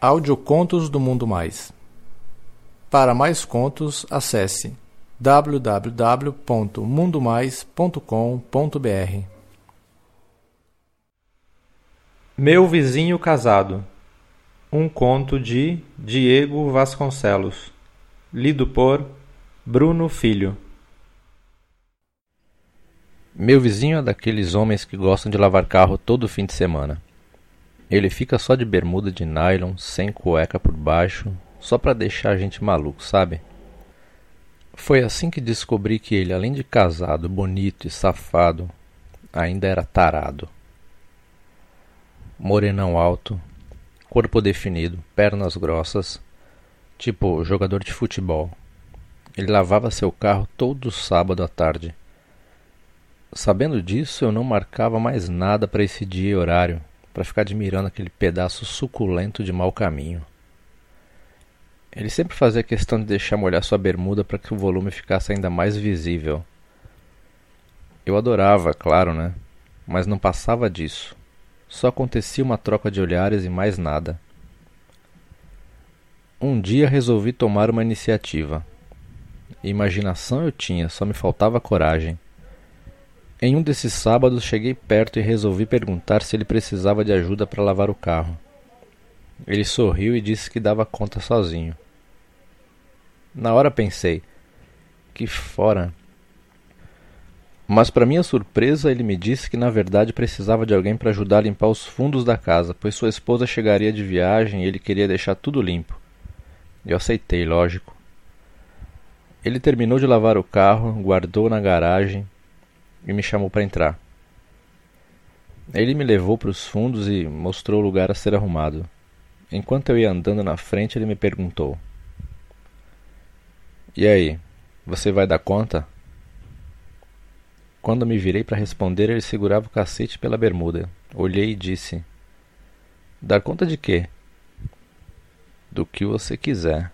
Audiocontos do Mundo Mais. Para mais contos, acesse www.mundomais.com.br. Meu vizinho casado. Um conto de Diego Vasconcelos. Lido por Bruno Filho. Meu vizinho é daqueles homens que gostam de lavar carro todo fim de semana. Ele fica só de bermuda de nylon, sem cueca por baixo, só para deixar a gente maluco, sabe? Foi assim que descobri que ele, além de casado, bonito e safado, ainda era tarado. Morenão alto, corpo definido, pernas grossas, tipo jogador de futebol. Ele lavava seu carro todo sábado à tarde. Sabendo disso, eu não marcava mais nada para esse dia e horário para ficar admirando aquele pedaço suculento de mau caminho. Ele sempre fazia questão de deixar molhar sua bermuda para que o volume ficasse ainda mais visível. Eu adorava, claro, né? Mas não passava disso. Só acontecia uma troca de olhares e mais nada. Um dia resolvi tomar uma iniciativa. Imaginação eu tinha, só me faltava coragem. Em um desses sábados cheguei perto e resolvi perguntar se ele precisava de ajuda para lavar o carro. Ele sorriu e disse que dava conta sozinho. Na hora pensei, que fora. Mas para minha surpresa, ele me disse que na verdade precisava de alguém para ajudar a limpar os fundos da casa, pois sua esposa chegaria de viagem e ele queria deixar tudo limpo. Eu aceitei, lógico. Ele terminou de lavar o carro, guardou na garagem e me chamou para entrar. Ele me levou para os fundos e mostrou o lugar a ser arrumado. Enquanto eu ia andando na frente, ele me perguntou: E aí, você vai dar conta? Quando me virei para responder, ele segurava o cacete pela bermuda. Olhei e disse: Dar conta de quê? Do que você quiser.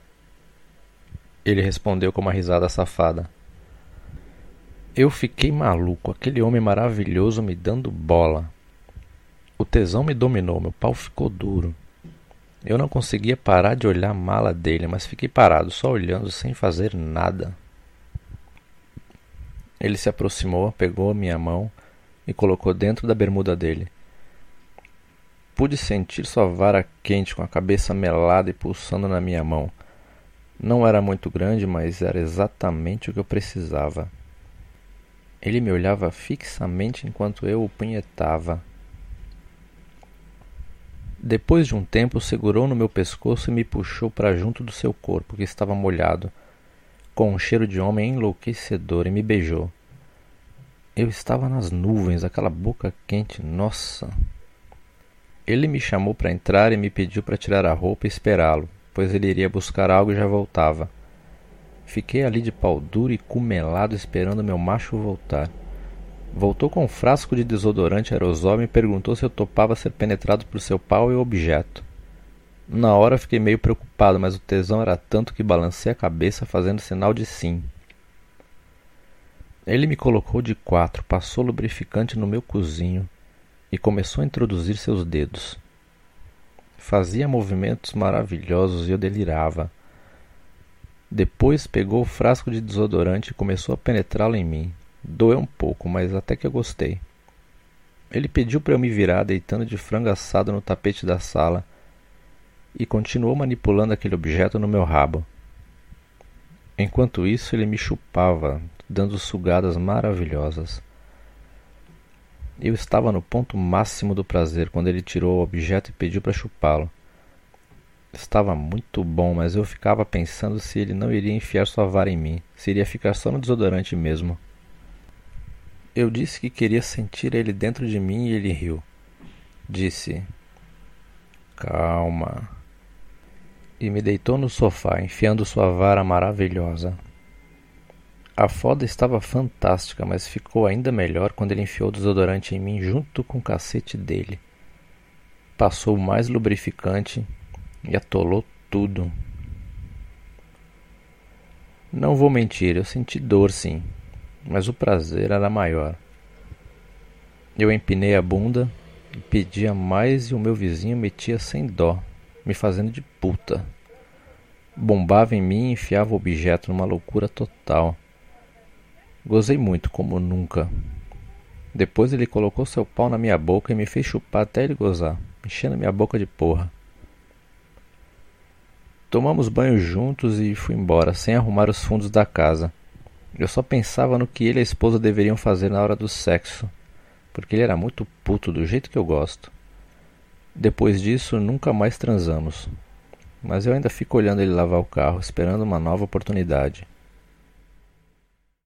Ele respondeu com uma risada safada. Eu fiquei maluco, aquele homem maravilhoso me dando bola. O tesão me dominou, meu pau ficou duro. Eu não conseguia parar de olhar a mala dele, mas fiquei parado, só olhando, sem fazer nada. Ele se aproximou, pegou minha mão e colocou dentro da bermuda dele. Pude sentir sua vara quente com a cabeça melada e pulsando na minha mão. Não era muito grande, mas era exatamente o que eu precisava. Ele me olhava fixamente enquanto eu o punhetava. Depois de um tempo, segurou no meu pescoço e me puxou para junto do seu corpo, que estava molhado, com um cheiro de homem enlouquecedor, e me beijou. Eu estava nas nuvens, aquela boca quente, nossa! Ele me chamou para entrar e me pediu para tirar a roupa e esperá-lo, pois ele iria buscar algo e já voltava. Fiquei ali de pau duro e cumelado esperando meu macho voltar. Voltou com um frasco de desodorante aerosol e me perguntou se eu topava ser penetrado por seu pau e objeto. Na hora fiquei meio preocupado, mas o tesão era tanto que balancei a cabeça fazendo sinal de sim. Ele me colocou de quatro, passou lubrificante no meu cozinho e começou a introduzir seus dedos. Fazia movimentos maravilhosos e eu delirava. Depois pegou o frasco de desodorante e começou a penetrá-lo em mim. Doeu um pouco, mas até que eu gostei. Ele pediu para eu me virar deitando de frango assado no tapete da sala e continuou manipulando aquele objeto no meu rabo. Enquanto isso, ele me chupava, dando sugadas maravilhosas. Eu estava no ponto máximo do prazer quando ele tirou o objeto e pediu para chupá-lo. Estava muito bom, mas eu ficava pensando se ele não iria enfiar sua vara em mim, se iria ficar só no desodorante mesmo. Eu disse que queria sentir ele dentro de mim e ele riu. Disse: Calma. E me deitou no sofá, enfiando sua vara maravilhosa. A foda estava fantástica, mas ficou ainda melhor quando ele enfiou o desodorante em mim junto com o cacete dele. Passou mais lubrificante e atolou tudo. Não vou mentir, eu senti dor sim, mas o prazer era maior. Eu empinei a bunda e pedia mais e o meu vizinho metia sem dó. me fazendo de puta. Bombava em mim e enfiava o objeto numa loucura total. Gozei muito, como nunca. Depois ele colocou seu pau na minha boca e me fez chupar até ele gozar, enchendo minha boca de porra. Tomamos banho juntos e fui embora, sem arrumar os fundos da casa. Eu só pensava no que ele e a esposa deveriam fazer na hora do sexo, porque ele era muito puto do jeito que eu gosto. Depois disso, nunca mais transamos. Mas eu ainda fico olhando ele lavar o carro, esperando uma nova oportunidade.